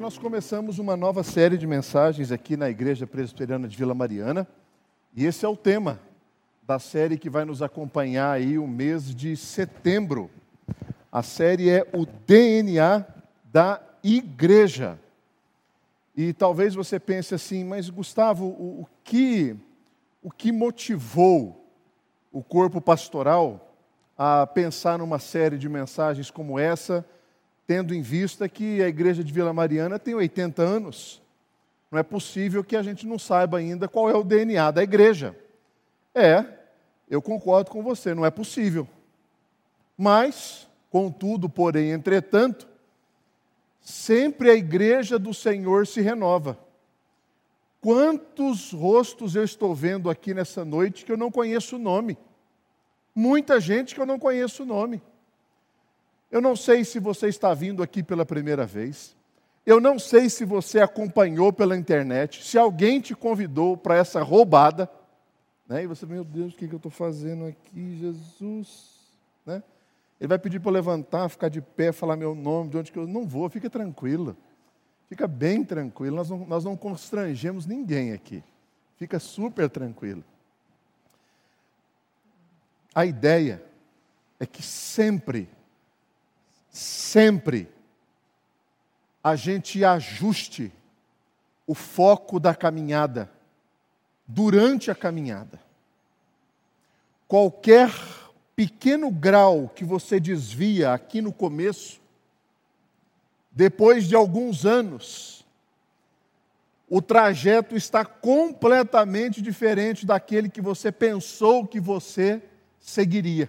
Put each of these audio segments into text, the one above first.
nós começamos uma nova série de mensagens aqui na Igreja Presbiteriana de Vila Mariana. E esse é o tema da série que vai nos acompanhar aí o mês de setembro. A série é o DNA da Igreja. E talvez você pense assim, mas Gustavo, o, o que, o que motivou o corpo pastoral a pensar numa série de mensagens como essa? Tendo em vista que a igreja de Vila Mariana tem 80 anos. Não é possível que a gente não saiba ainda qual é o DNA da igreja. É, eu concordo com você, não é possível. Mas, contudo, porém, entretanto, sempre a igreja do Senhor se renova. Quantos rostos eu estou vendo aqui nessa noite que eu não conheço o nome? Muita gente que eu não conheço o nome. Eu não sei se você está vindo aqui pela primeira vez. Eu não sei se você acompanhou pela internet, se alguém te convidou para essa roubada. Né? E você, meu Deus, o que eu estou fazendo aqui, Jesus? Né? Ele vai pedir para eu levantar, ficar de pé, falar meu nome, de onde que eu. Não vou, fica tranquilo. Fica bem tranquilo, nós não, nós não constrangemos ninguém aqui. Fica super tranquilo. A ideia é que sempre sempre a gente ajuste o foco da caminhada durante a caminhada. Qualquer pequeno grau que você desvia aqui no começo, depois de alguns anos, o trajeto está completamente diferente daquele que você pensou que você seguiria.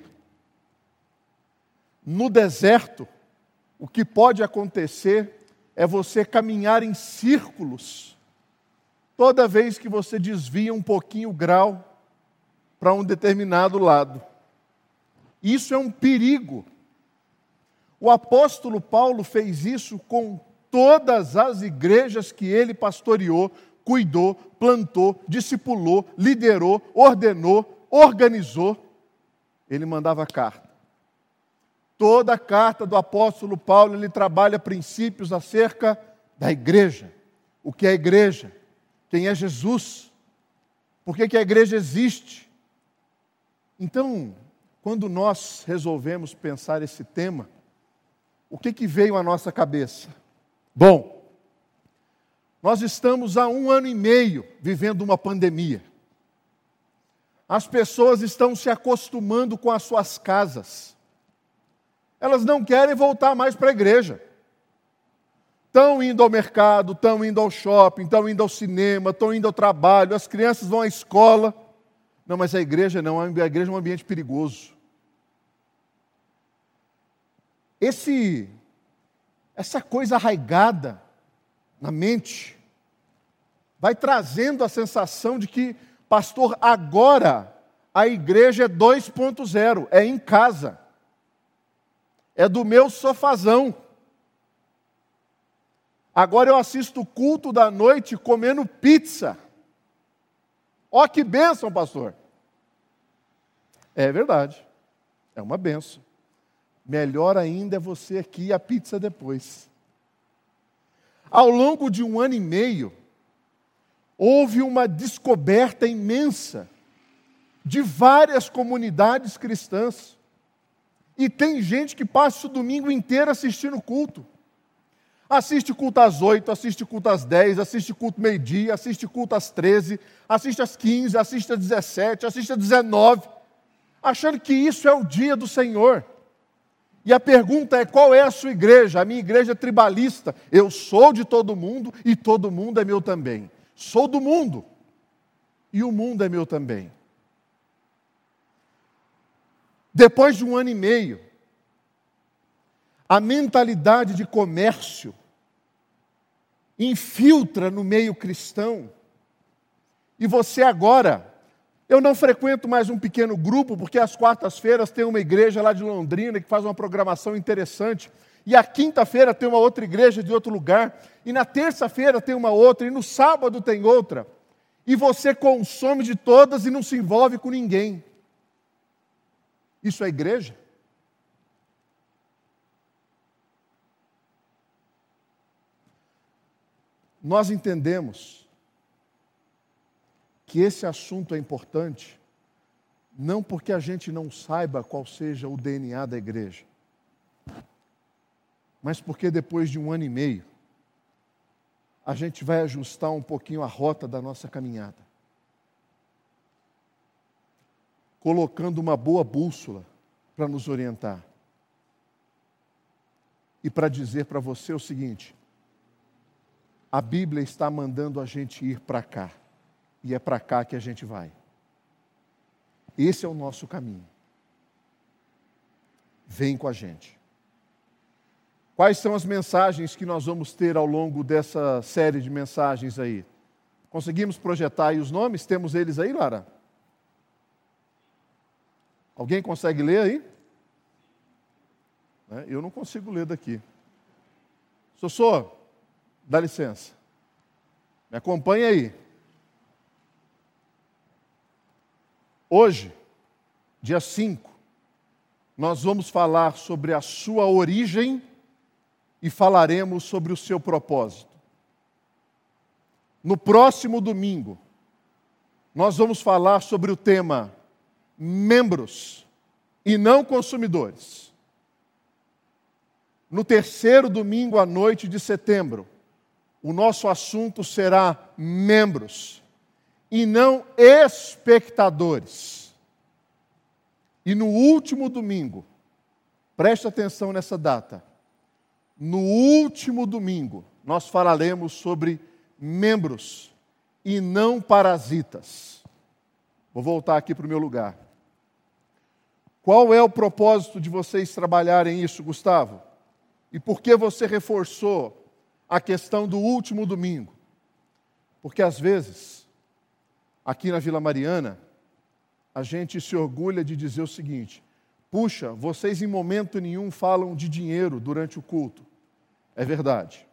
No deserto, o que pode acontecer é você caminhar em círculos, toda vez que você desvia um pouquinho o grau para um determinado lado. Isso é um perigo. O apóstolo Paulo fez isso com todas as igrejas que ele pastoreou, cuidou, plantou, discipulou, liderou, ordenou, organizou. Ele mandava carta. Toda a carta do apóstolo Paulo, ele trabalha princípios acerca da igreja. O que é a igreja? Quem é Jesus? Por que, que a igreja existe? Então, quando nós resolvemos pensar esse tema, o que, que veio à nossa cabeça? Bom, nós estamos há um ano e meio vivendo uma pandemia. As pessoas estão se acostumando com as suas casas elas não querem voltar mais para a igreja. Estão indo ao mercado, estão indo ao shopping, estão indo ao cinema, estão indo ao trabalho, as crianças vão à escola. Não, mas a igreja não, a igreja é um ambiente perigoso. Esse, essa coisa arraigada na mente vai trazendo a sensação de que, pastor, agora a igreja é 2.0, é em casa é do meu sofazão. Agora eu assisto o culto da noite comendo pizza. Ó que bênção, pastor. É verdade. É uma bênção. Melhor ainda é você aqui e a pizza depois. Ao longo de um ano e meio, houve uma descoberta imensa de várias comunidades cristãs e tem gente que passa o domingo inteiro assistindo culto. Assiste culto às 8, assiste culto às 10, assiste culto meio-dia, assiste culto às 13, assiste às 15, assiste às 17, assiste às 19, achando que isso é o dia do Senhor. E a pergunta é: qual é a sua igreja? A minha igreja é tribalista. Eu sou de todo mundo e todo mundo é meu também. Sou do mundo e o mundo é meu também. Depois de um ano e meio, a mentalidade de comércio infiltra no meio cristão, e você agora, eu não frequento mais um pequeno grupo, porque às quartas-feiras tem uma igreja lá de Londrina que faz uma programação interessante, e a quinta-feira tem uma outra igreja de outro lugar, e na terça-feira tem uma outra, e no sábado tem outra, e você consome de todas e não se envolve com ninguém. Isso é igreja? nós entendemos que esse assunto é importante, não porque a gente não saiba qual seja o DNA da igreja, mas porque depois de um ano e meio, a gente vai ajustar um pouquinho a rota da nossa caminhada, colocando uma boa bússola para nos orientar e para dizer para você o seguinte: a Bíblia está mandando a gente ir para cá, e é para cá que a gente vai. Esse é o nosso caminho. Vem com a gente. Quais são as mensagens que nós vamos ter ao longo dessa série de mensagens aí? Conseguimos projetar aí os nomes? Temos eles aí, Lara? Alguém consegue ler aí? Né? Eu não consigo ler daqui. Sossô, dá licença. Me acompanha aí. Hoje, dia 5, nós vamos falar sobre a sua origem e falaremos sobre o seu propósito. No próximo domingo, nós vamos falar sobre o tema membros e não consumidores no terceiro domingo à noite de setembro, o nosso assunto será membros e não espectadores. E no último domingo, preste atenção nessa data, no último domingo, nós falaremos sobre membros e não parasitas. Vou voltar aqui para o meu lugar. Qual é o propósito de vocês trabalharem isso, Gustavo? E por que você reforçou a questão do último domingo? Porque às vezes, aqui na Vila Mariana, a gente se orgulha de dizer o seguinte: puxa, vocês em momento nenhum falam de dinheiro durante o culto. É verdade.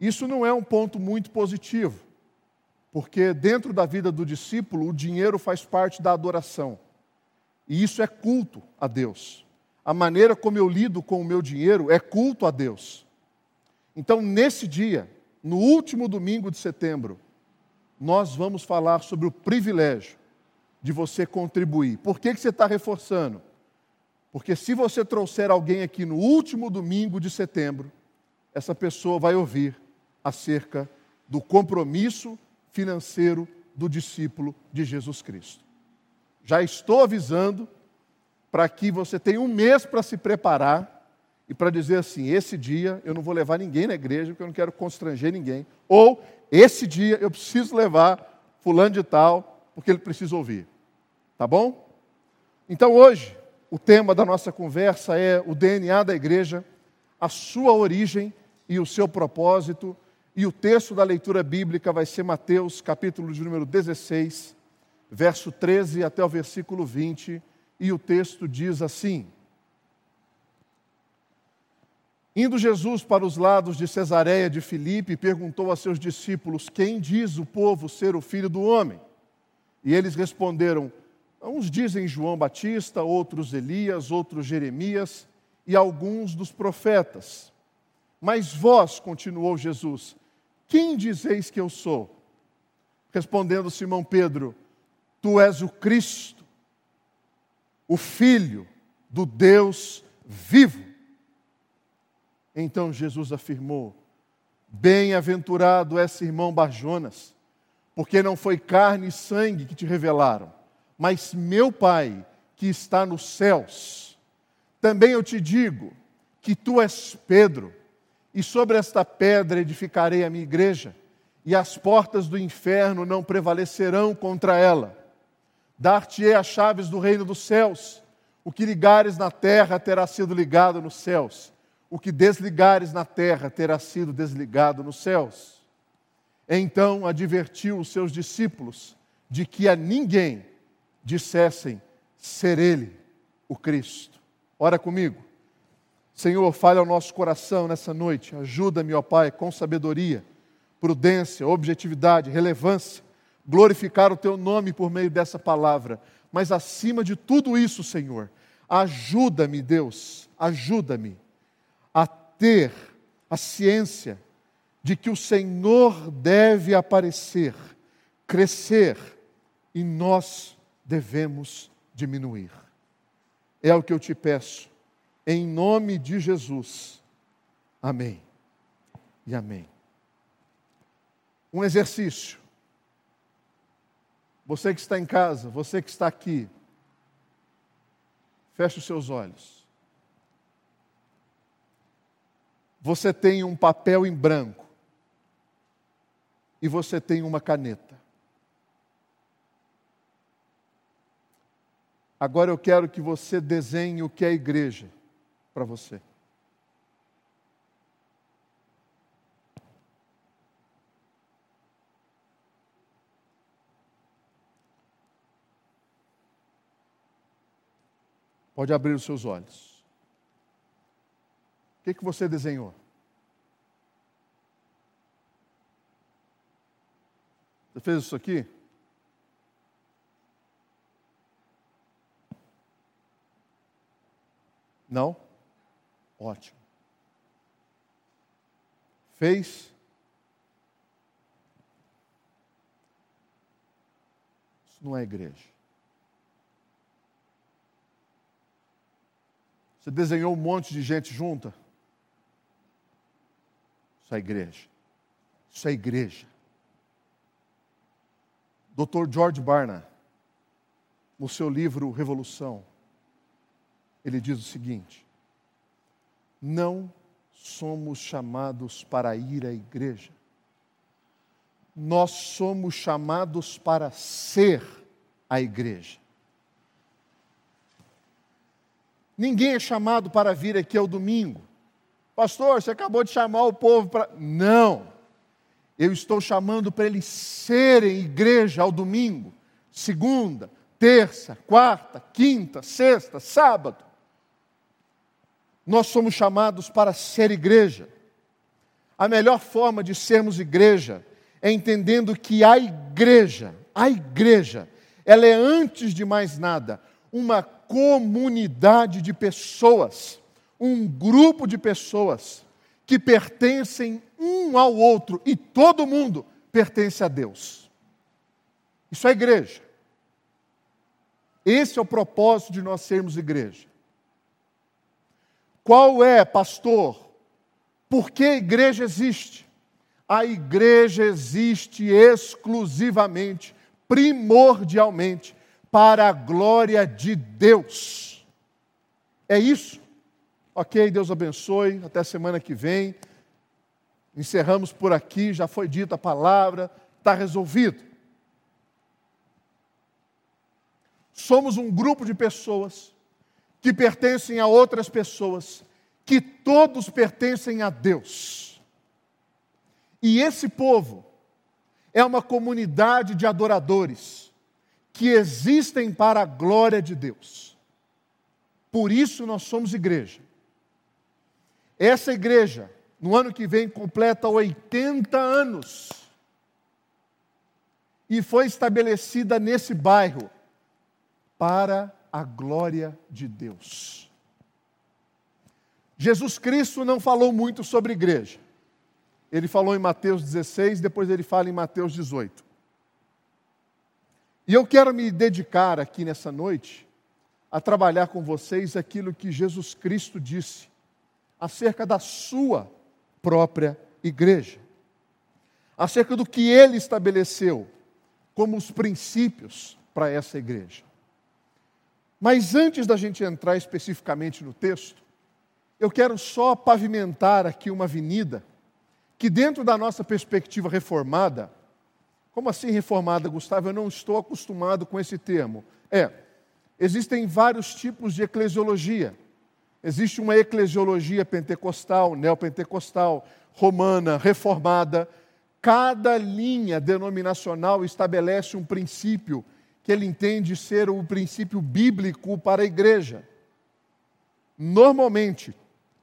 Isso não é um ponto muito positivo, porque dentro da vida do discípulo, o dinheiro faz parte da adoração. E isso é culto a Deus a maneira como eu lido com o meu dinheiro é culto a Deus. Então, nesse dia, no último domingo de setembro, nós vamos falar sobre o privilégio de você contribuir. Por que, que você está reforçando? Porque se você trouxer alguém aqui no último domingo de setembro, essa pessoa vai ouvir acerca do compromisso financeiro do discípulo de Jesus Cristo. Já estou avisando para que você tenha um mês para se preparar e para dizer assim: esse dia eu não vou levar ninguém na igreja porque eu não quero constranger ninguém. Ou esse dia eu preciso levar fulano de tal porque ele precisa ouvir. Tá bom? Então hoje o tema da nossa conversa é o DNA da igreja, a sua origem e o seu propósito. E o texto da leitura bíblica vai ser Mateus, capítulo de número 16, verso 13 até o versículo 20 e o texto diz assim: Indo Jesus para os lados de Cesareia de Filipe, perguntou a seus discípulos: Quem diz o povo ser o filho do homem? E eles responderam: Uns dizem João Batista, outros Elias, outros Jeremias e alguns dos profetas. Mas vós, continuou Jesus, quem dizeis que eu sou? Respondendo Simão Pedro: Tu és o Cristo o Filho do Deus vivo. Então Jesus afirmou: Bem-aventurado é irmão Barjonas, porque não foi carne e sangue que te revelaram, mas meu Pai que está nos céus. Também eu te digo que tu és Pedro, e sobre esta pedra edificarei a minha igreja, e as portas do inferno não prevalecerão contra ela. Dar-te-ei as chaves do reino dos céus. O que ligares na terra terá sido ligado nos céus. O que desligares na terra terá sido desligado nos céus. Então advertiu os seus discípulos de que a ninguém dissessem ser ele o Cristo. Ora comigo. Senhor, fale ao nosso coração nessa noite. Ajuda-me, ó Pai, com sabedoria, prudência, objetividade, relevância glorificar o teu nome por meio dessa palavra. Mas acima de tudo isso, Senhor, ajuda-me, Deus, ajuda-me a ter a ciência de que o Senhor deve aparecer, crescer e nós devemos diminuir. É o que eu te peço, em nome de Jesus. Amém e amém. Um exercício. Você que está em casa, você que está aqui, feche os seus olhos. Você tem um papel em branco e você tem uma caneta. Agora eu quero que você desenhe o que é igreja para você. Pode abrir os seus olhos. O que, que você desenhou? Você fez isso aqui? Não? Ótimo. Fez? Isso não é igreja. Você desenhou um monte de gente junta? Isso é igreja. Isso é igreja. Dr. George Barna, no seu livro Revolução, ele diz o seguinte: não somos chamados para ir à igreja, nós somos chamados para ser a igreja. Ninguém é chamado para vir aqui ao domingo. Pastor, você acabou de chamar o povo para. Não. Eu estou chamando para eles serem igreja ao domingo, segunda, terça, quarta, quinta, sexta, sábado. Nós somos chamados para ser igreja. A melhor forma de sermos igreja é entendendo que a igreja, a igreja, ela é antes de mais nada uma comunidade de pessoas, um grupo de pessoas que pertencem um ao outro e todo mundo pertence a Deus. Isso é igreja. Esse é o propósito de nós sermos igreja. Qual é, pastor? Por que a igreja existe? A igreja existe exclusivamente, primordialmente, para a glória de Deus. É isso. Ok, Deus abençoe. Até semana que vem. Encerramos por aqui. Já foi dita a palavra. Está resolvido. Somos um grupo de pessoas que pertencem a outras pessoas, que todos pertencem a Deus. E esse povo é uma comunidade de adoradores que existem para a glória de Deus. Por isso nós somos igreja. Essa igreja, no ano que vem, completa 80 anos. E foi estabelecida nesse bairro para a glória de Deus. Jesus Cristo não falou muito sobre igreja. Ele falou em Mateus 16, depois ele fala em Mateus 18. E eu quero me dedicar aqui nessa noite a trabalhar com vocês aquilo que Jesus Cristo disse acerca da sua própria igreja, acerca do que ele estabeleceu como os princípios para essa igreja. Mas antes da gente entrar especificamente no texto, eu quero só pavimentar aqui uma avenida que, dentro da nossa perspectiva reformada, como assim reformada, Gustavo? Eu não estou acostumado com esse termo. É, existem vários tipos de eclesiologia. Existe uma eclesiologia pentecostal, neopentecostal, romana, reformada. Cada linha denominacional estabelece um princípio que ele entende ser o princípio bíblico para a igreja. Normalmente,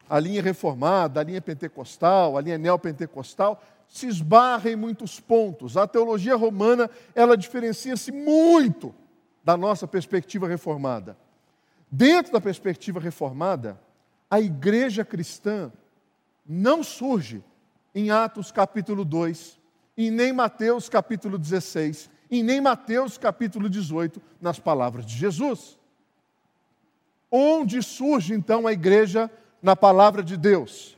a linha reformada, a linha pentecostal, a linha neopentecostal se esbarra em muitos pontos. A teologia romana, ela diferencia-se muito da nossa perspectiva reformada. Dentro da perspectiva reformada, a igreja cristã não surge em Atos capítulo 2, e nem Mateus capítulo 16, e nem Mateus capítulo 18, nas palavras de Jesus. Onde surge então a igreja na palavra de Deus?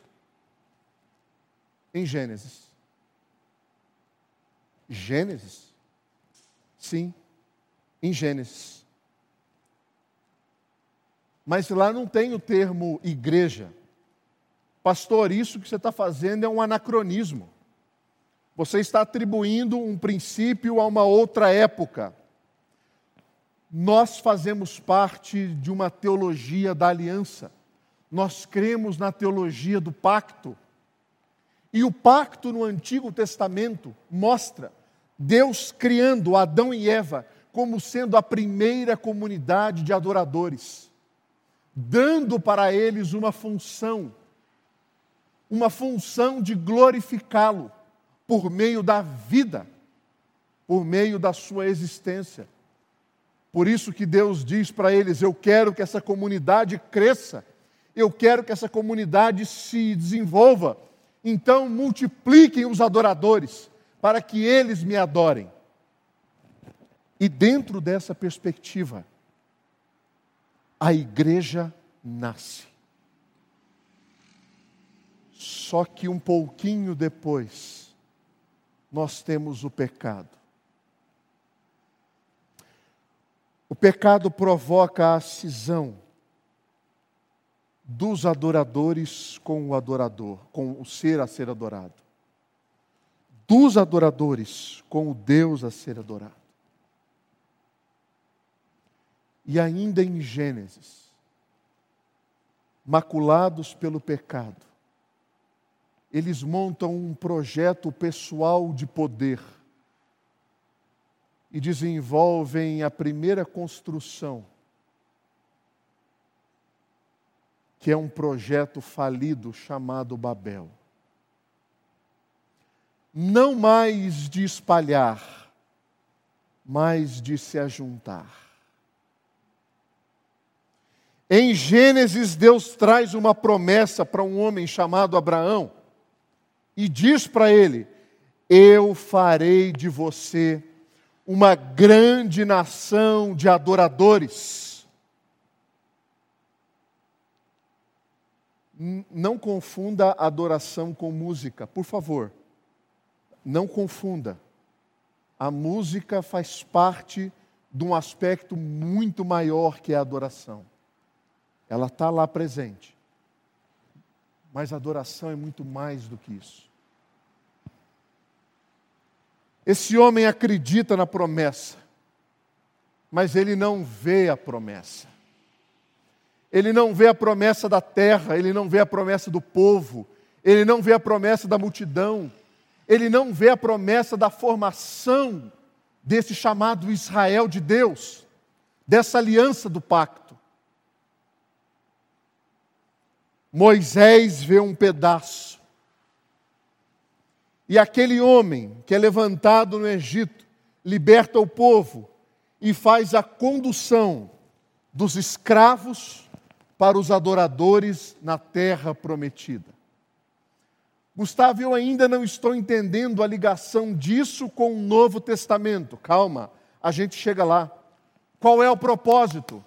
Em Gênesis. Gênesis? Sim, em Gênesis. Mas lá não tem o termo igreja. Pastor, isso que você está fazendo é um anacronismo. Você está atribuindo um princípio a uma outra época. Nós fazemos parte de uma teologia da aliança. Nós cremos na teologia do pacto. E o pacto no Antigo Testamento mostra Deus criando Adão e Eva como sendo a primeira comunidade de adoradores, dando para eles uma função, uma função de glorificá-lo por meio da vida, por meio da sua existência. Por isso que Deus diz para eles: Eu quero que essa comunidade cresça, eu quero que essa comunidade se desenvolva. Então multipliquem os adoradores, para que eles me adorem. E dentro dessa perspectiva, a igreja nasce. Só que um pouquinho depois, nós temos o pecado. O pecado provoca a cisão dos adoradores com o adorador, com o ser a ser adorado. Dos adoradores com o Deus a ser adorado. E ainda em Gênesis, maculados pelo pecado, eles montam um projeto pessoal de poder e desenvolvem a primeira construção, que é um projeto falido chamado Babel. Não mais de espalhar, mas de se ajuntar. Em Gênesis, Deus traz uma promessa para um homem chamado Abraão e diz para ele: Eu farei de você uma grande nação de adoradores. Não confunda adoração com música, por favor. Não confunda. A música faz parte de um aspecto muito maior que a adoração. Ela está lá presente. Mas adoração é muito mais do que isso. Esse homem acredita na promessa, mas ele não vê a promessa. Ele não vê a promessa da terra, ele não vê a promessa do povo, ele não vê a promessa da multidão, ele não vê a promessa da formação desse chamado Israel de Deus, dessa aliança do pacto. Moisés vê um pedaço. E aquele homem que é levantado no Egito liberta o povo e faz a condução dos escravos para os adoradores na terra prometida. Gustavo, eu ainda não estou entendendo a ligação disso com o Novo Testamento. Calma, a gente chega lá. Qual é o propósito?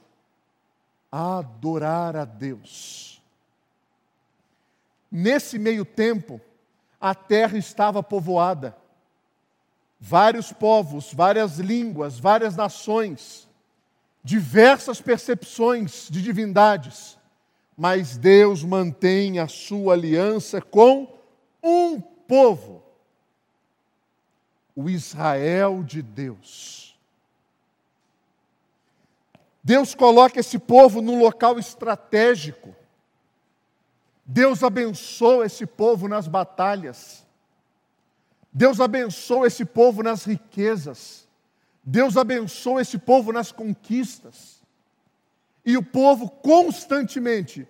Adorar a Deus. Nesse meio tempo, a terra estava povoada. Vários povos, várias línguas, várias nações, diversas percepções de divindades, mas Deus mantém a sua aliança com um povo, o Israel de Deus. Deus coloca esse povo num local estratégico Deus abençoa esse povo nas batalhas. Deus abençoa esse povo nas riquezas. Deus abençoa esse povo nas conquistas. E o povo constantemente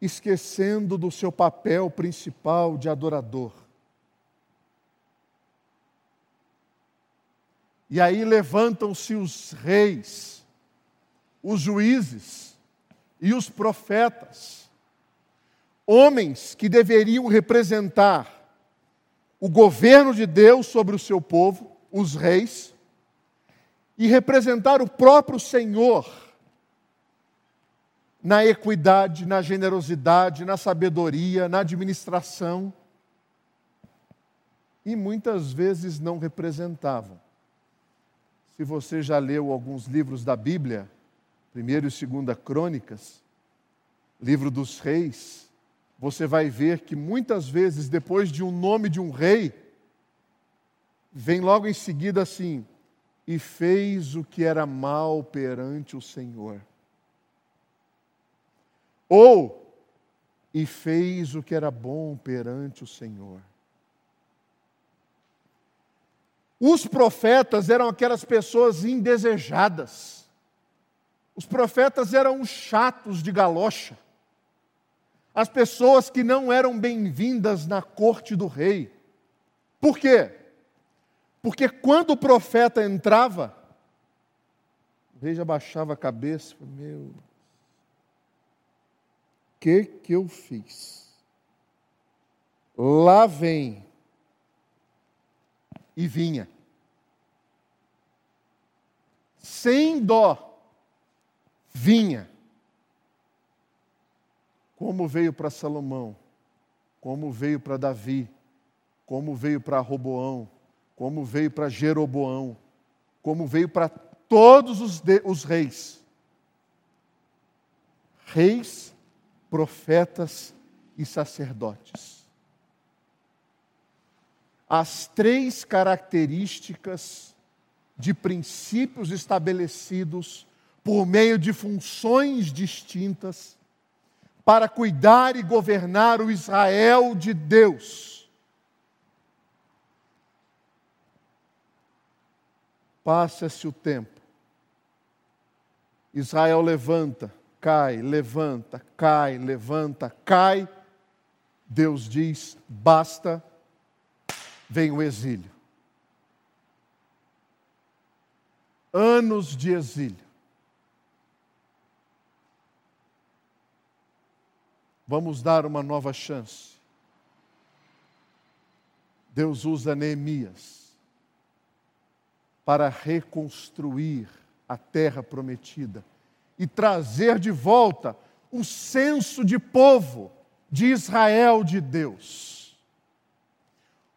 esquecendo do seu papel principal de adorador. E aí levantam-se os reis, os juízes e os profetas homens que deveriam representar o governo de Deus sobre o seu povo, os reis, e representar o próprio Senhor na equidade, na generosidade, na sabedoria, na administração. E muitas vezes não representavam. Se você já leu alguns livros da Bíblia, primeiro e segunda Crônicas, livro dos reis, você vai ver que muitas vezes depois de um nome de um rei, vem logo em seguida assim: e fez o que era mal perante o Senhor. Ou, e fez o que era bom perante o Senhor. Os profetas eram aquelas pessoas indesejadas. Os profetas eram os chatos de galocha. As pessoas que não eram bem-vindas na corte do rei. Por quê? Porque quando o profeta entrava, o rei já baixava a cabeça, meu, que que eu fiz? Lá vem e vinha. Sem dó, vinha. Como veio para Salomão, como veio para Davi, como veio para Roboão, como veio para Jeroboão, como veio para todos os, de, os reis. Reis, profetas e sacerdotes as três características de princípios estabelecidos por meio de funções distintas para cuidar e governar o Israel de Deus. Passa-se o tempo. Israel levanta, cai, levanta, cai, levanta, cai. Deus diz: basta vem o exílio. Anos de exílio. Vamos dar uma nova chance. Deus usa Neemias para reconstruir a terra prometida e trazer de volta o senso de povo de Israel de Deus.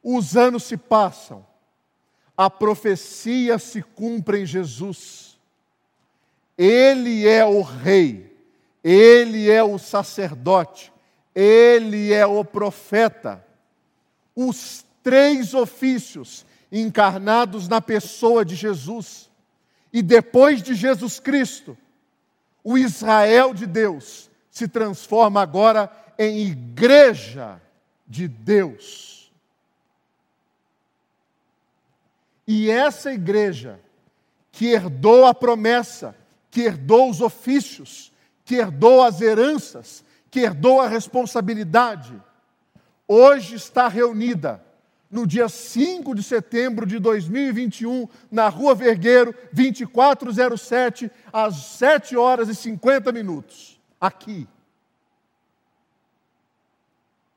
Os anos se passam, a profecia se cumpre em Jesus. Ele é o rei, ele é o sacerdote, ele é o profeta. Os três ofícios encarnados na pessoa de Jesus. E depois de Jesus Cristo, o Israel de Deus se transforma agora em igreja de Deus. E essa igreja, que herdou a promessa, que herdou os ofícios, que herdou as heranças, que herdou a responsabilidade, hoje está reunida no dia 5 de setembro de 2021, na Rua Vergueiro, 2407, às 7 horas e 50 minutos, aqui.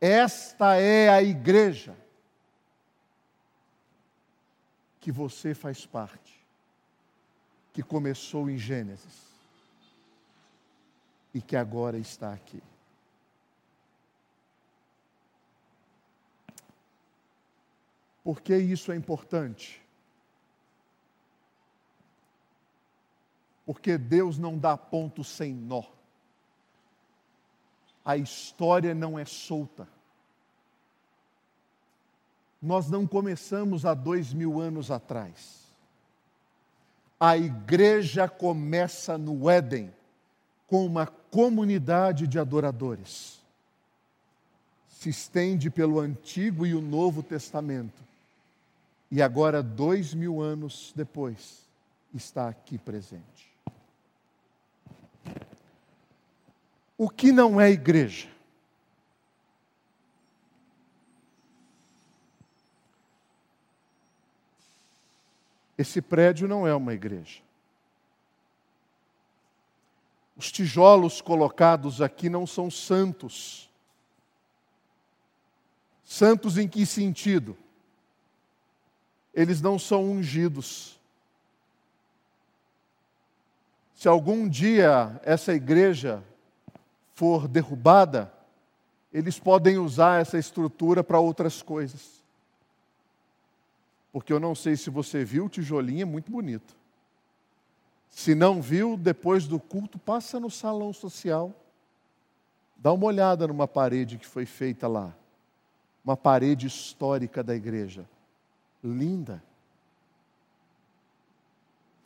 Esta é a igreja que você faz parte, que começou em Gênesis e que agora está aqui. Por que isso é importante? Porque Deus não dá ponto sem nó. A história não é solta nós não começamos há dois mil anos atrás. A igreja começa no Éden, com uma comunidade de adoradores. Se estende pelo Antigo e o Novo Testamento. E agora, dois mil anos depois, está aqui presente. O que não é igreja? Esse prédio não é uma igreja. Os tijolos colocados aqui não são santos. Santos em que sentido? Eles não são ungidos. Se algum dia essa igreja for derrubada, eles podem usar essa estrutura para outras coisas. Porque eu não sei se você viu, o tijolinho é muito bonito. Se não viu, depois do culto, passa no salão social. Dá uma olhada numa parede que foi feita lá. Uma parede histórica da igreja. Linda.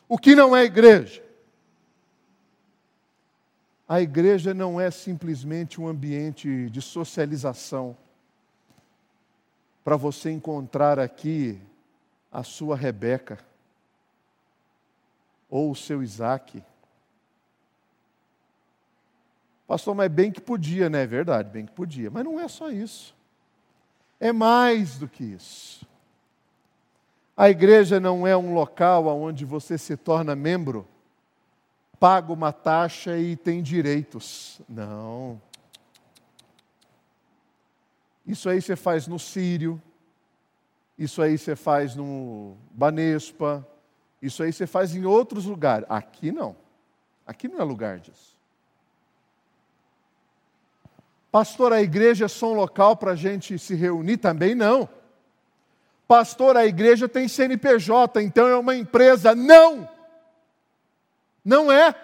O que não é igreja? A igreja não é simplesmente um ambiente de socialização para você encontrar aqui a sua Rebeca ou o seu Isaac. Pastor, mas bem que podia, né? É verdade, bem que podia. Mas não é só isso. É mais do que isso. A igreja não é um local onde você se torna membro, paga uma taxa e tem direitos. Não. Isso aí você faz no Sírio, isso aí você faz no Banespa, isso aí você faz em outros lugares. Aqui não. Aqui não é lugar disso. Pastor, a igreja é só um local para a gente se reunir? Também não. Pastor, a igreja tem CNPJ, então é uma empresa. Não! Não é.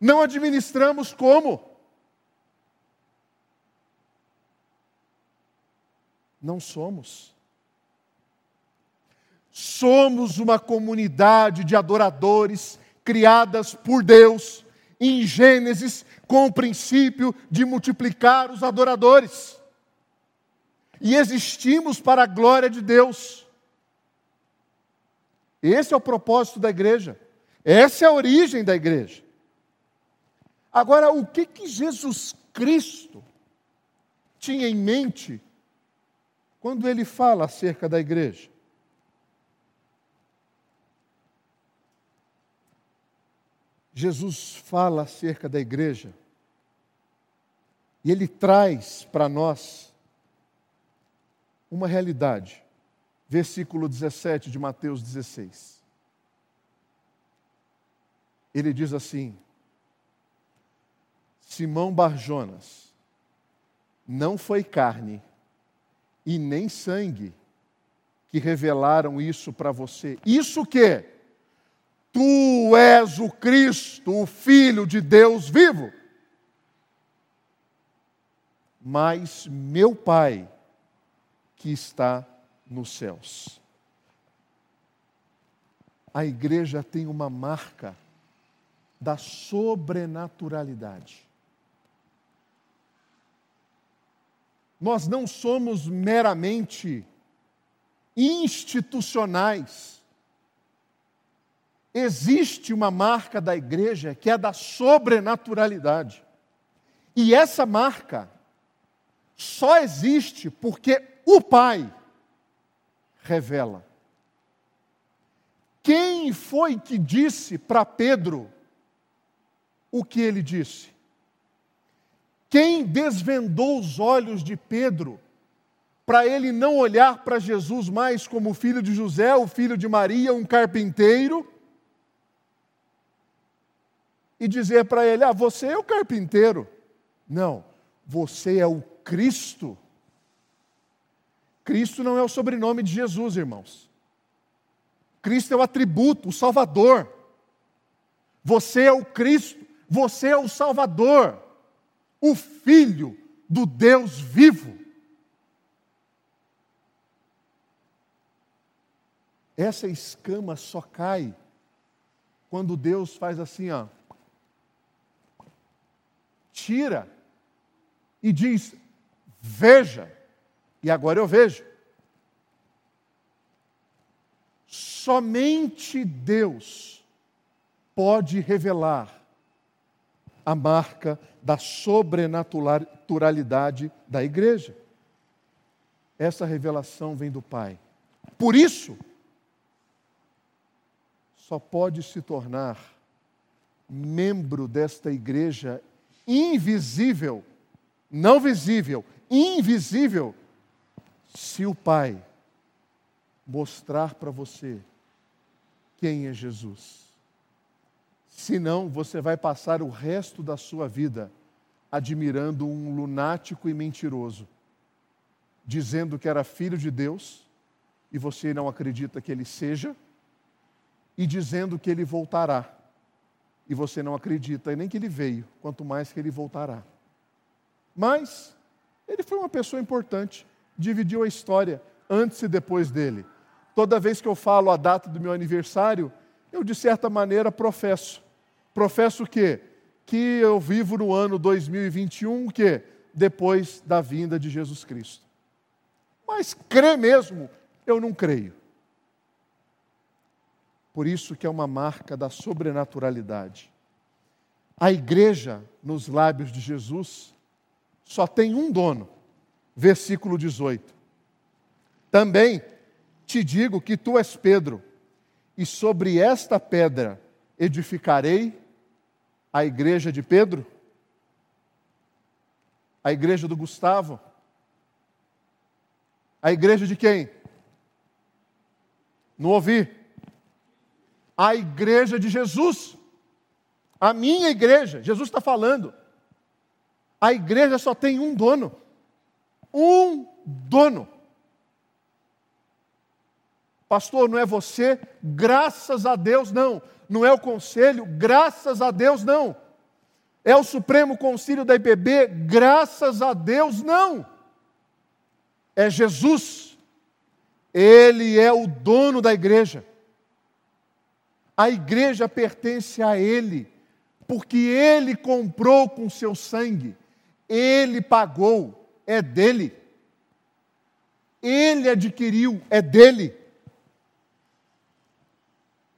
Não administramos como? Não somos. Somos uma comunidade de adoradores criadas por Deus em Gênesis com o princípio de multiplicar os adoradores. E existimos para a glória de Deus. Esse é o propósito da igreja. Essa é a origem da igreja. Agora, o que que Jesus Cristo tinha em mente quando ele fala acerca da igreja? Jesus fala acerca da igreja e ele traz para nós uma realidade. Versículo 17 de Mateus 16. Ele diz assim: Simão Barjonas, não foi carne e nem sangue que revelaram isso para você. Isso que? Tu és o Cristo, o Filho de Deus vivo. Mas meu Pai, que está nos céus. A igreja tem uma marca da sobrenaturalidade. Nós não somos meramente institucionais existe uma marca da igreja que é da sobrenaturalidade. E essa marca só existe porque o Pai revela. Quem foi que disse para Pedro o que ele disse? Quem desvendou os olhos de Pedro para ele não olhar para Jesus mais como o filho de José, o filho de Maria, um carpinteiro, e dizer para ele: Ah, você é o carpinteiro. Não, você é o Cristo. Cristo não é o sobrenome de Jesus, irmãos. Cristo é o atributo, o Salvador. Você é o Cristo, você é o Salvador, o Filho do Deus vivo. Essa escama só cai quando Deus faz assim, ó tira e diz: Veja, e agora eu vejo. Somente Deus pode revelar a marca da sobrenaturalidade da igreja. Essa revelação vem do Pai. Por isso, só pode se tornar membro desta igreja invisível, não visível, invisível, se o Pai mostrar para você quem é Jesus. Senão, você vai passar o resto da sua vida admirando um lunático e mentiroso, dizendo que era filho de Deus e você não acredita que ele seja, e dizendo que ele voltará e você não acredita nem que ele veio, quanto mais que ele voltará. Mas ele foi uma pessoa importante, dividiu a história antes e depois dele. Toda vez que eu falo a data do meu aniversário, eu de certa maneira professo. Professo o quê? Que eu vivo no ano 2021, que depois da vinda de Jesus Cristo. Mas crer mesmo, eu não creio. Por isso que é uma marca da sobrenaturalidade. A igreja nos lábios de Jesus só tem um dono. Versículo 18. Também te digo que tu és Pedro, e sobre esta pedra edificarei a igreja de Pedro, a igreja do Gustavo, a igreja de quem? Não ouvi. A igreja de Jesus, a minha igreja, Jesus está falando. A igreja só tem um dono. Um dono. Pastor, não é você? Graças a Deus, não. Não é o conselho? Graças a Deus, não. É o Supremo Concílio da IPB? Graças a Deus, não. É Jesus. Ele é o dono da igreja. A igreja pertence a Ele, porque Ele comprou com seu sangue, Ele pagou, é dele. Ele adquiriu, é dele.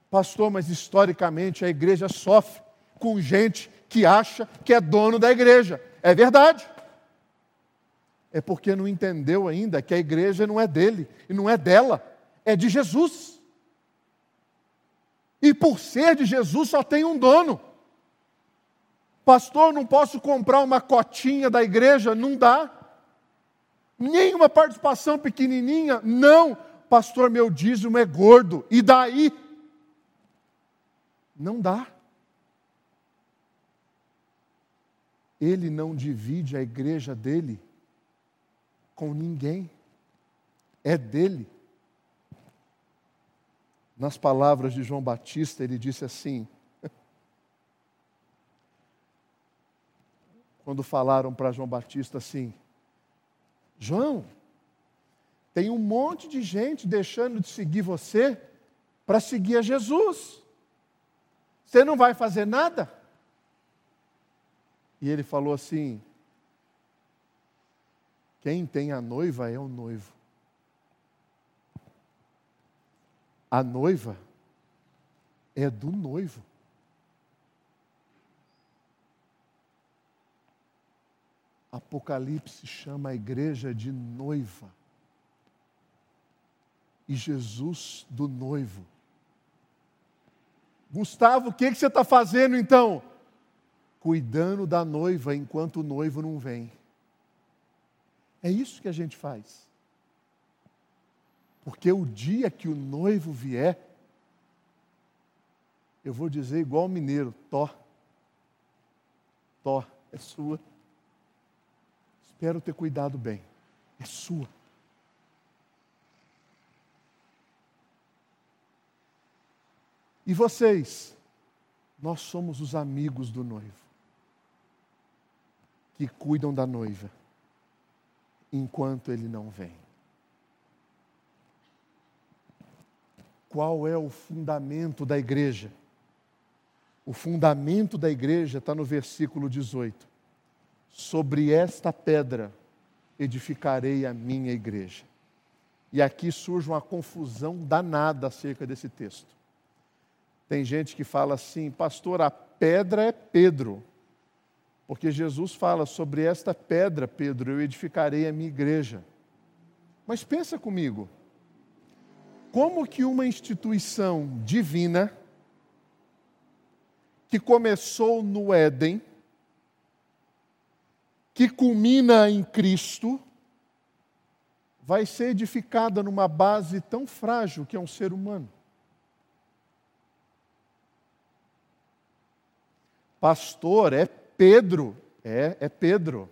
Pastor, mas historicamente a igreja sofre com gente que acha que é dono da igreja. É verdade. É porque não entendeu ainda que a igreja não é dele e não é dela, é de Jesus. E por ser de Jesus só tem um dono. Pastor, não posso comprar uma cotinha da igreja? Não dá. Nem uma participação pequenininha? Não. Pastor, meu dízimo é gordo. E daí? Não dá. Ele não divide a igreja dele com ninguém. É dele. Nas palavras de João Batista, ele disse assim: quando falaram para João Batista assim: João, tem um monte de gente deixando de seguir você para seguir a Jesus. Você não vai fazer nada? E ele falou assim: Quem tem a noiva é o noivo. A noiva é do noivo. Apocalipse chama a igreja de noiva. E Jesus do noivo. Gustavo, o que, que você está fazendo então? Cuidando da noiva enquanto o noivo não vem. É isso que a gente faz. Porque o dia que o noivo vier, eu vou dizer igual o mineiro: Tó, Tó, é sua. Espero ter cuidado bem, é sua. E vocês? Nós somos os amigos do noivo, que cuidam da noiva, enquanto ele não vem. Qual é o fundamento da igreja? O fundamento da igreja está no versículo 18. Sobre esta pedra edificarei a minha igreja. E aqui surge uma confusão danada acerca desse texto. Tem gente que fala assim, pastor, a pedra é Pedro. Porque Jesus fala sobre esta pedra, Pedro, eu edificarei a minha igreja. Mas pensa comigo, como que uma instituição divina, que começou no Éden, que culmina em Cristo, vai ser edificada numa base tão frágil que é um ser humano. Pastor, é Pedro. É, é Pedro.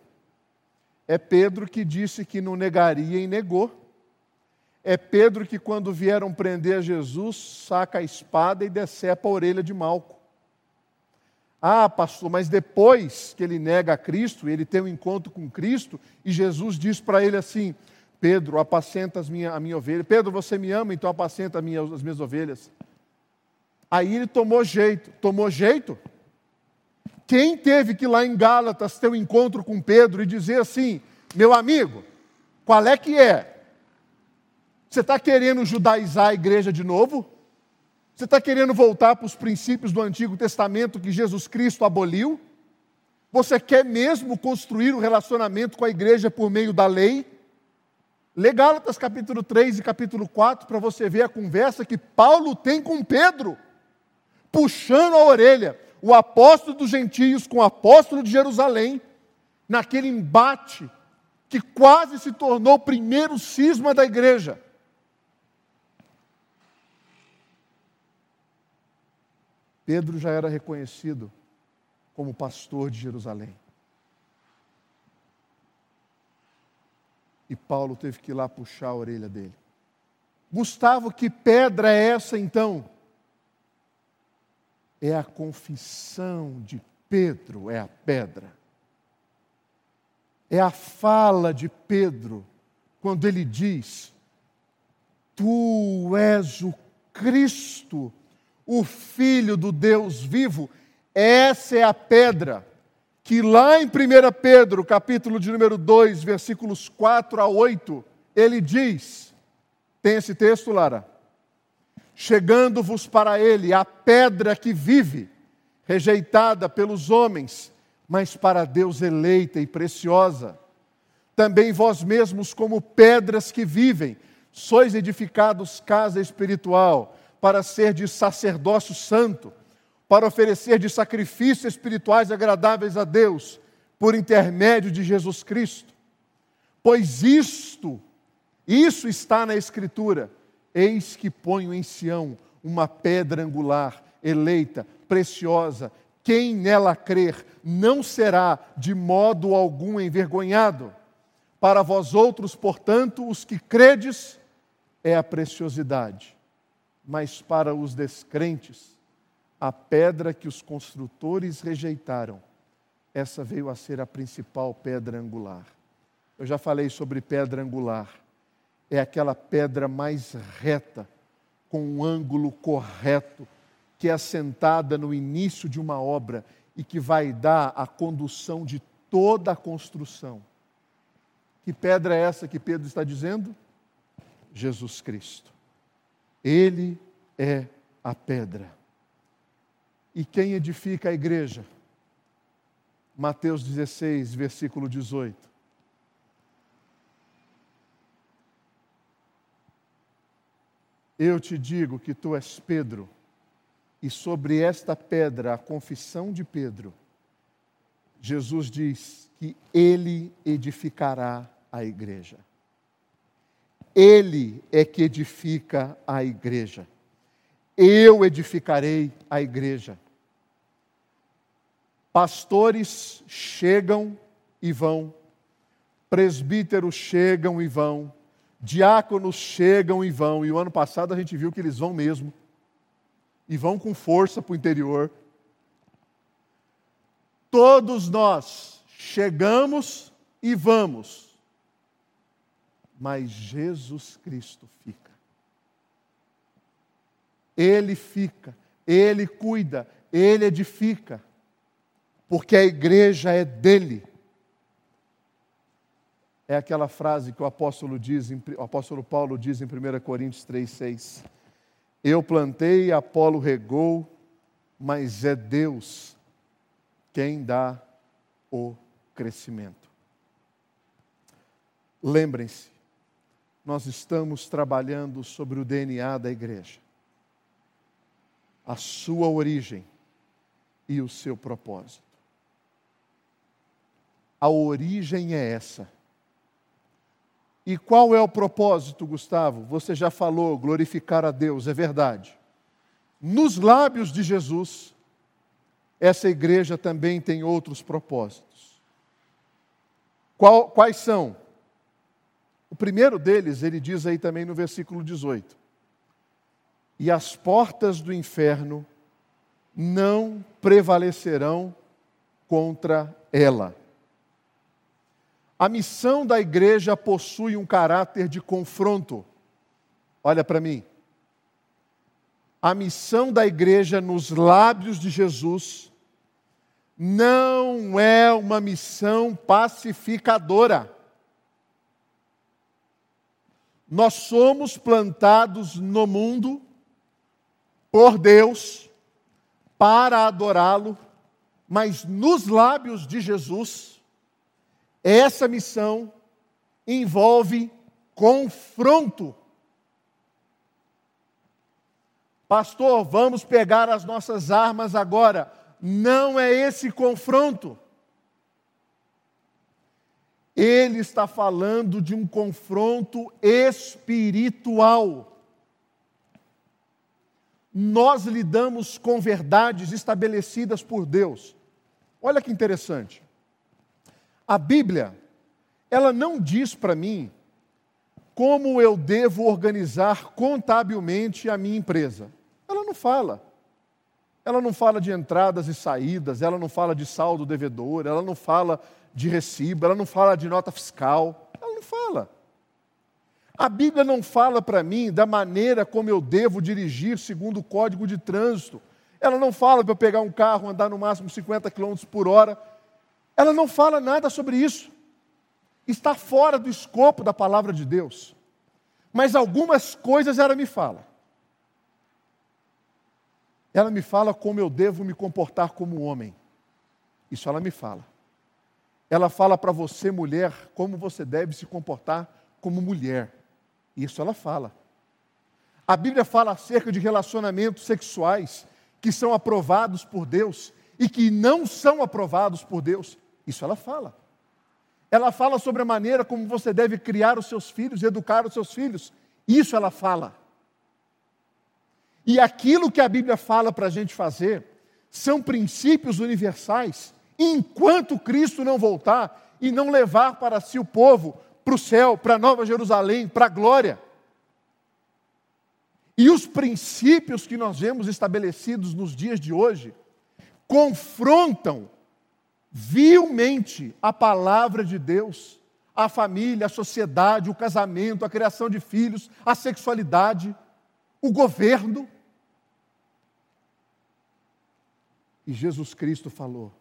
É Pedro que disse que não negaria e negou. É Pedro que, quando vieram prender Jesus, saca a espada e decepa a orelha de Malco. Ah, pastor, mas depois que ele nega a Cristo, ele tem um encontro com Cristo, e Jesus diz para ele assim: Pedro, apacenta as minha, a minha ovelha. Pedro, você me ama, então apacenta minha, as minhas ovelhas. Aí ele tomou jeito. Tomou jeito? Quem teve que lá em Gálatas ter um encontro com Pedro e dizer assim: meu amigo, qual é que é? Você está querendo judaizar a igreja de novo? Você está querendo voltar para os princípios do Antigo Testamento que Jesus Cristo aboliu? Você quer mesmo construir um relacionamento com a igreja por meio da lei? Lê Gálatas capítulo 3 e capítulo 4 para você ver a conversa que Paulo tem com Pedro, puxando a orelha o apóstolo dos gentios com o apóstolo de Jerusalém, naquele embate que quase se tornou o primeiro cisma da igreja. Pedro já era reconhecido como pastor de Jerusalém. E Paulo teve que ir lá puxar a orelha dele. Gustavo, que pedra é essa então? é a confissão de Pedro, é a pedra. É a fala de Pedro, quando ele diz: Tu és o Cristo, o Filho do Deus vivo. Essa é a pedra que lá em 1 Pedro, capítulo de número 2, versículos 4 a 8, ele diz: Tem esse texto, Lara? chegando-vos para ele a pedra que vive, rejeitada pelos homens, mas para Deus eleita e preciosa. Também vós mesmos, como pedras que vivem, sois edificados casa espiritual, para ser de sacerdócio santo, para oferecer de sacrifícios espirituais agradáveis a Deus, por intermédio de Jesus Cristo. Pois isto, isso está na Escritura Eis que ponho em Sião uma pedra angular, eleita, preciosa. Quem nela crer não será de modo algum envergonhado. Para vós outros, portanto, os que credes, é a preciosidade. Mas para os descrentes, a pedra que os construtores rejeitaram, essa veio a ser a principal pedra angular. Eu já falei sobre pedra angular é aquela pedra mais reta, com um ângulo correto, que é assentada no início de uma obra e que vai dar a condução de toda a construção. Que pedra é essa que Pedro está dizendo? Jesus Cristo. Ele é a pedra. E quem edifica a igreja? Mateus 16, versículo 18. Eu te digo que tu és Pedro, e sobre esta pedra, a confissão de Pedro, Jesus diz que ele edificará a igreja. Ele é que edifica a igreja. Eu edificarei a igreja. Pastores chegam e vão, presbíteros chegam e vão, diáconos chegam e vão, e o ano passado a gente viu que eles vão mesmo, e vão com força para o interior. Todos nós chegamos e vamos, mas Jesus Cristo fica. Ele fica, ele cuida, ele edifica, porque a igreja é dele é aquela frase que o apóstolo, diz, o apóstolo Paulo diz em 1 Coríntios 3,6. Eu plantei, Apolo regou, mas é Deus quem dá o crescimento. Lembrem-se, nós estamos trabalhando sobre o DNA da igreja, a sua origem e o seu propósito. A origem é essa E qual é o propósito, Gustavo? Você já falou, glorificar a Deus, é verdade. Nos lábios de Jesus, essa igreja também tem outros propósitos. Qual, quais são? O primeiro deles, ele diz aí também no versículo 18: E as portas do inferno não prevalecerão contra ela. A missão da igreja possui um caráter de confronto. Olha para mim. A missão da igreja nos lábios de Jesus não é uma missão pacificadora. Nós somos plantados no mundo por Deus para adorá-lo, mas nos lábios de Jesus, essa missão envolve confronto. Pastor, vamos pegar as nossas armas agora. Não é esse confronto. Ele está falando de um confronto espiritual. Nós lidamos com verdades estabelecidas por Deus. Olha que interessante. A Bíblia, ela não diz para mim como eu devo organizar contabilmente a minha empresa. Ela não fala. Ela não fala de entradas e saídas, ela não fala de saldo devedor, ela não fala de recibo, ela não fala de nota fiscal, ela não fala. A Bíblia não fala para mim da maneira como eu devo dirigir segundo o código de trânsito. Ela não fala para eu pegar um carro, andar no máximo 50 km por hora. Ela não fala nada sobre isso. Está fora do escopo da palavra de Deus. Mas algumas coisas ela me fala. Ela me fala como eu devo me comportar como homem. Isso ela me fala. Ela fala para você, mulher, como você deve se comportar como mulher. Isso ela fala. A Bíblia fala acerca de relacionamentos sexuais que são aprovados por Deus e que não são aprovados por Deus. Isso ela fala. Ela fala sobre a maneira como você deve criar os seus filhos, educar os seus filhos. Isso ela fala. E aquilo que a Bíblia fala para a gente fazer são princípios universais enquanto Cristo não voltar e não levar para si o povo para o céu, para Nova Jerusalém, para a glória. E os princípios que nós vemos estabelecidos nos dias de hoje confrontam vilmente a palavra de Deus, a família, a sociedade, o casamento, a criação de filhos, a sexualidade, o governo. E Jesus Cristo falou: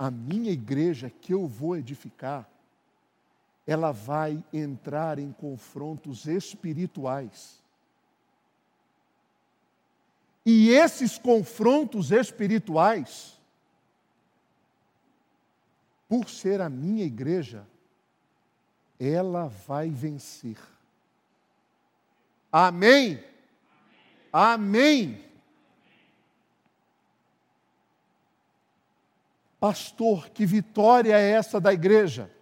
a minha igreja que eu vou edificar, ela vai entrar em confrontos espirituais. E esses confrontos espirituais, por ser a minha igreja, ela vai vencer. Amém? Amém. Pastor, que vitória é essa da igreja?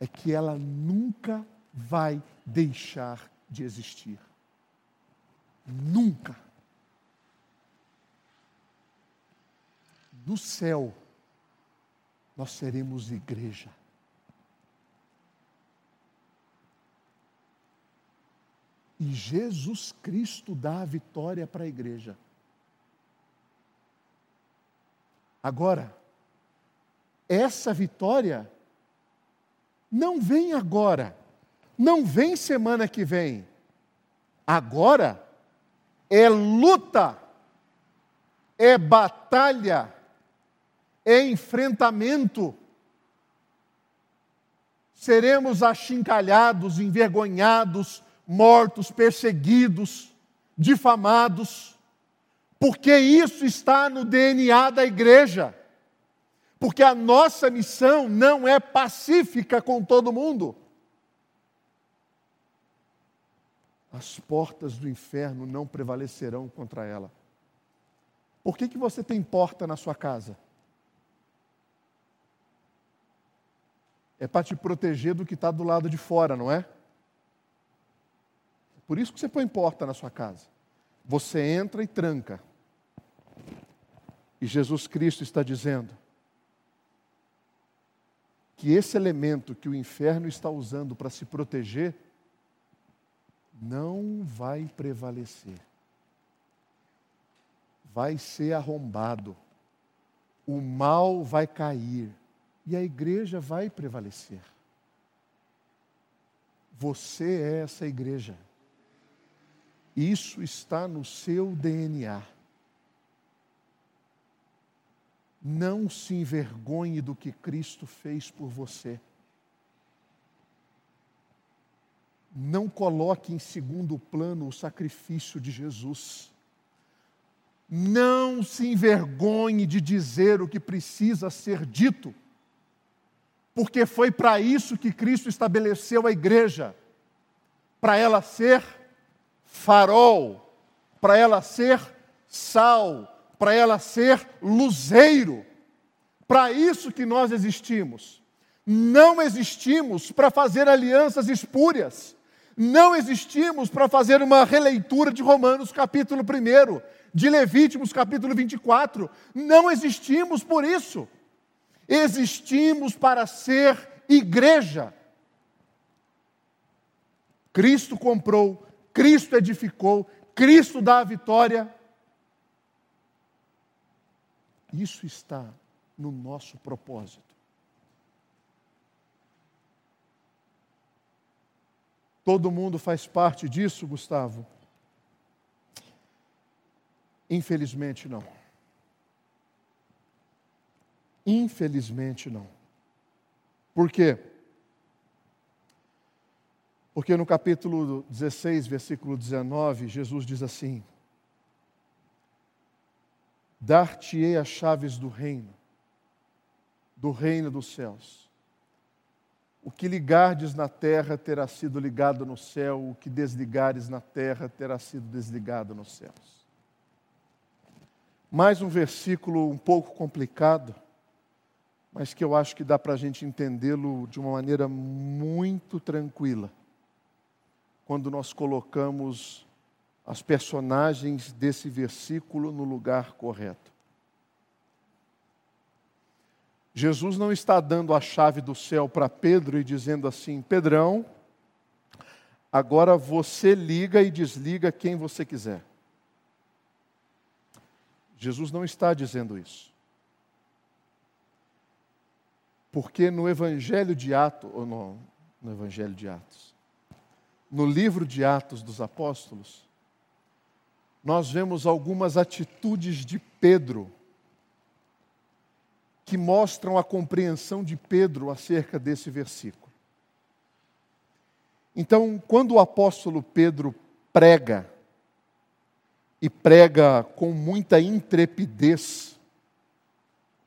É que ela nunca vai deixar de existir. Nunca. No céu, nós seremos igreja. E Jesus Cristo dá a vitória para a igreja. Agora, essa vitória não vem agora, não vem semana que vem. Agora é luta, é batalha, é enfrentamento. Seremos achincalhados, envergonhados, mortos, perseguidos, difamados porque isso está no DNA da igreja. Porque a nossa missão não é pacífica com todo mundo. As portas do inferno não prevalecerão contra ela. Por que, que você tem porta na sua casa? é para te proteger do que está do lado de fora, não é? Por isso que você põe porta na sua casa. Você entra e tranca. E Jesus Cristo está dizendo que esse elemento que o inferno está usando para se proteger não vai prevalecer. Vai ser arrombado. O mal vai cair e a igreja vai prevalecer. Você é essa igreja. Isso está no seu DNA. Não se envergonhe do que Cristo fez por você. Não coloque em segundo plano o sacrifício de Jesus. Não se envergonhe de dizer o que precisa ser dito, porque foi para isso que Cristo estabeleceu a igreja para ela ser farol, para ela ser sal, para ela ser luzeiro. Para isso que nós existimos. Não existimos para fazer alianças espúrias. Não existimos para fazer uma releitura de Romanos capítulo 1, de Levíticos capítulo 24. Não existimos por isso. Existimos para ser igreja. Cristo comprou Cristo edificou, Cristo dá a vitória. Isso está no nosso propósito. Todo mundo faz parte disso, Gustavo? Infelizmente não. Infelizmente não. Por quê? Porque no capítulo 16, versículo 19, Jesus diz assim: Dar-te-ei as chaves do reino, do reino dos céus. O que ligardes na terra terá sido ligado no céu, o que desligares na terra terá sido desligado nos céus. Mais um versículo um pouco complicado, mas que eu acho que dá para a gente entendê-lo de uma maneira muito tranquila quando nós colocamos as personagens desse versículo no lugar correto. Jesus não está dando a chave do céu para Pedro e dizendo assim: Pedrão, agora você liga e desliga quem você quiser. Jesus não está dizendo isso. Porque no Evangelho de Atos, ou no, Evangelho de Atos, no livro de Atos dos Apóstolos, nós vemos algumas atitudes de Pedro que mostram a compreensão de Pedro acerca desse versículo. Então, quando o apóstolo Pedro prega, e prega com muita intrepidez,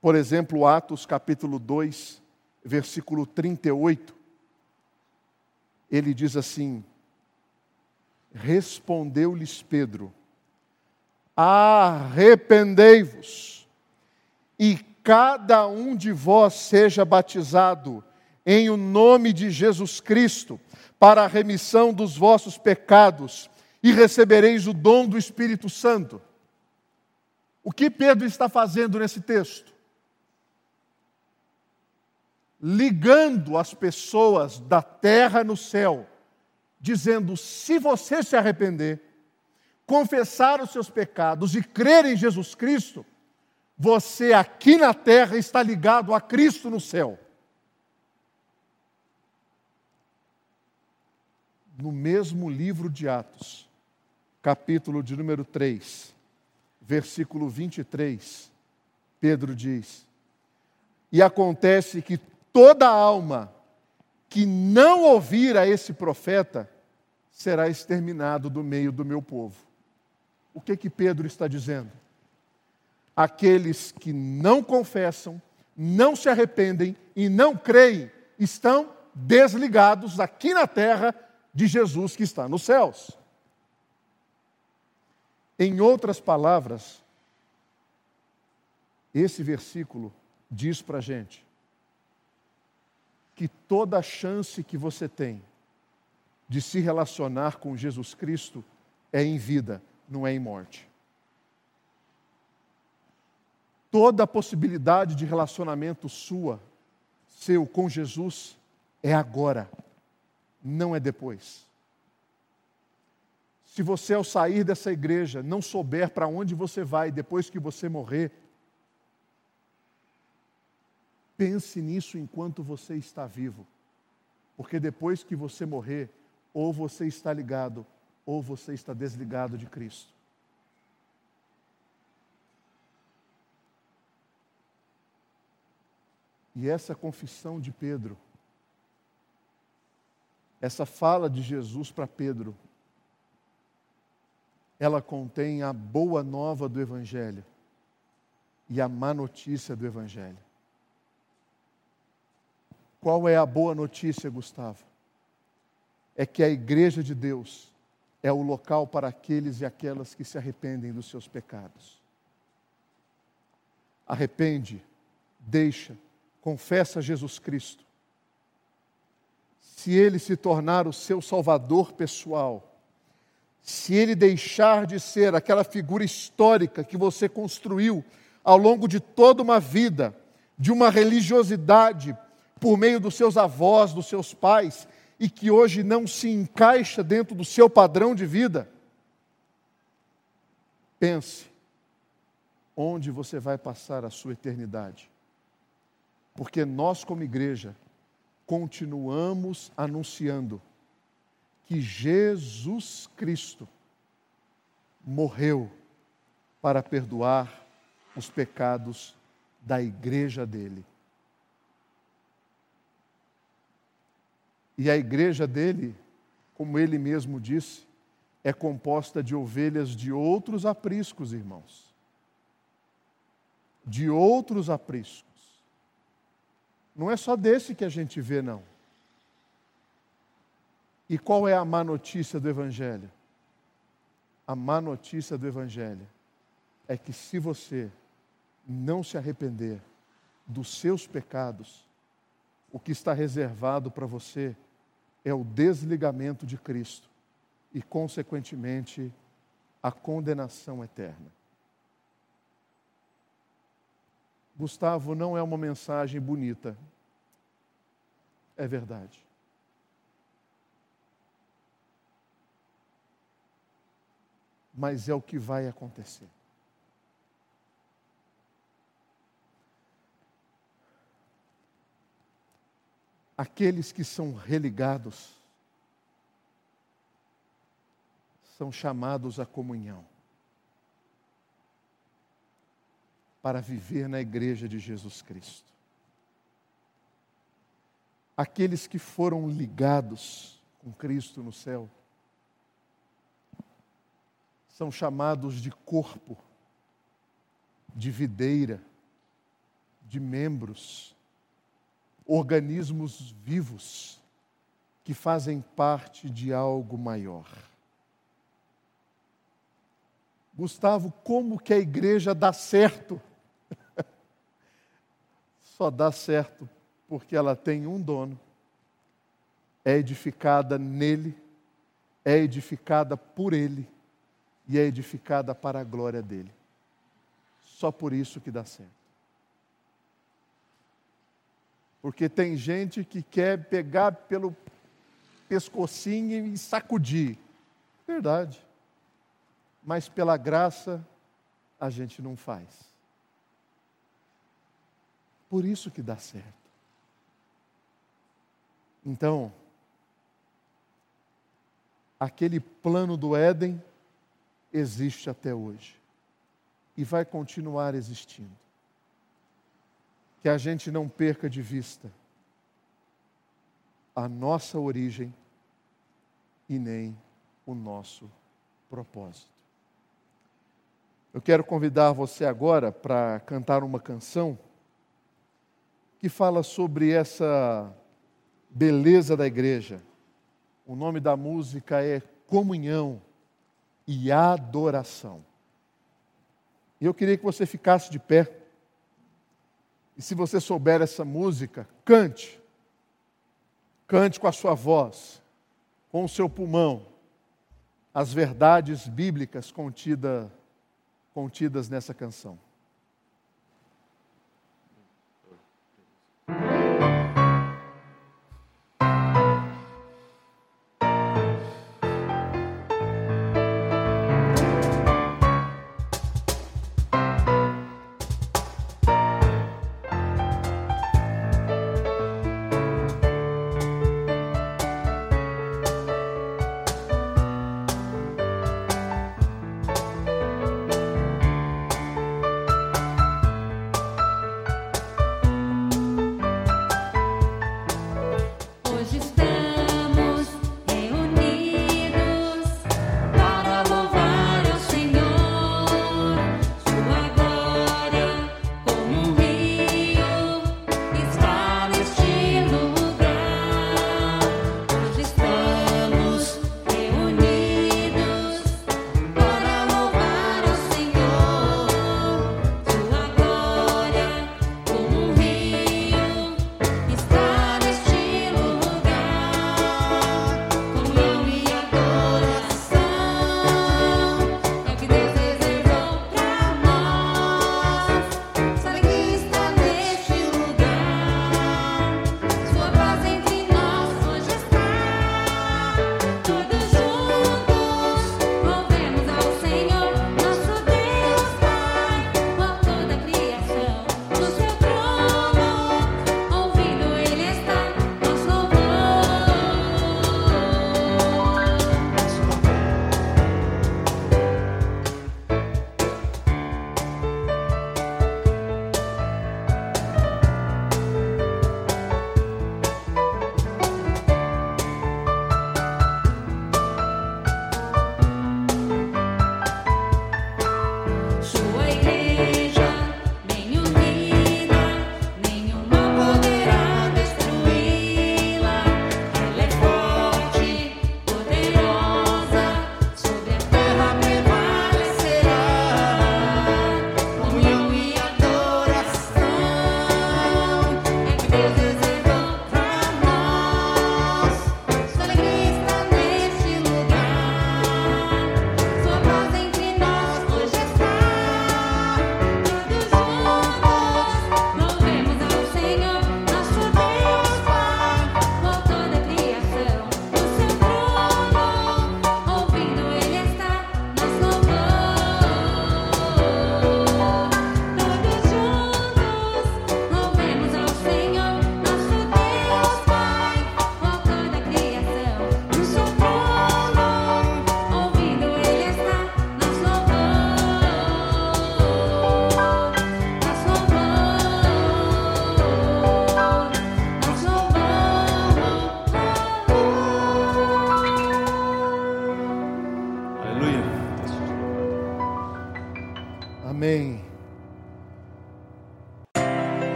por exemplo, Atos capítulo 2, versículo 38, ele diz assim: Respondeu-lhes Pedro: Arrependei-vos, e cada um de vós seja batizado em o nome de Jesus Cristo, para a remissão dos vossos pecados, e recebereis o dom do Espírito Santo. O que Pedro está fazendo nesse texto? ligando as pessoas da terra no céu, dizendo: se você se arrepender, confessar os seus pecados e crer em Jesus Cristo, você aqui na terra está ligado a Cristo no céu. No mesmo livro de Atos, capítulo de número 3, versículo 23, Pedro diz: E acontece que toda alma que não ouvir a esse profeta será exterminado do meio do meu povo. O que que Pedro está dizendo? Aqueles que não confessam, não se arrependem e não creem estão desligados aqui na terra de Jesus que está nos céus. Em outras palavras, esse versículo diz para a gente que toda chance que você tem de se relacionar com Jesus Cristo é em vida, não é em morte. Toda a possibilidade de relacionamento sua, seu com Jesus, é agora, não é depois. Se você, ao sair dessa igreja, não souber para onde você vai depois que você morrer, pense nisso enquanto você está vivo. Porque depois que você morrer, ou você está ligado, ou você está desligado de Cristo. E essa confissão de Pedro, essa fala de Jesus para Pedro, ela contém a boa nova do Evangelho e a má notícia do Evangelho. Qual é a boa notícia, Gustavo? É que a igreja de Deus é o local para aqueles e aquelas que se arrependem dos seus pecados. Arrepende, deixa, confessa Jesus Cristo. Se ele se tornar o seu salvador pessoal, se ele deixar de ser aquela figura histórica que você construiu ao longo de toda uma vida, de uma religiosidade por meio dos seus avós, dos seus pais, e que hoje não se encaixa dentro do seu padrão de vida, pense onde você vai passar a sua eternidade. Porque nós, como igreja, continuamos anunciando que Jesus Cristo morreu para perdoar os pecados da igreja dele. E a igreja dele, como ele mesmo disse, é composta de ovelhas de outros apriscos, irmãos. De outros apriscos. Não é só desse que a gente vê, não. E qual é a má notícia do Evangelho? A má notícia do Evangelho é que se você não se arrepender dos seus pecados, o que está reservado para você é o desligamento de Cristo e, consequentemente, a condenação eterna. Gustavo, não é uma mensagem bonita. É verdade. Mas é o que vai acontecer. Aqueles que são religados são chamados à comunhão para viver na igreja de Jesus Cristo. Aqueles que foram ligados com Cristo no céu são chamados de corpo, de videira, de membros, organismos vivos que fazem parte de algo maior. Gustavo, como que a igreja dá certo? Só dá certo porque ela tem um dono, é edificada nele, é edificada por ele e é edificada para a glória dele. Só por isso que dá certo. Porque tem gente que quer pegar pelo pescocinho e sacudir. Verdade. Mas pela graça a gente não faz. Por isso que dá certo. Então, aquele plano do Éden existe até hoje e vai continuar existindo. Que a gente não perca de vista a nossa origem e nem o nosso propósito. Eu quero convidar você agora para cantar uma canção que fala sobre essa beleza da igreja. O nome da música é Comunhão e Adoração. E eu queria que você ficasse de pé. E se você souber essa música, cante. Cante com a sua voz, com o seu pulmão, as verdades bíblicas contida, contidas nessa canção.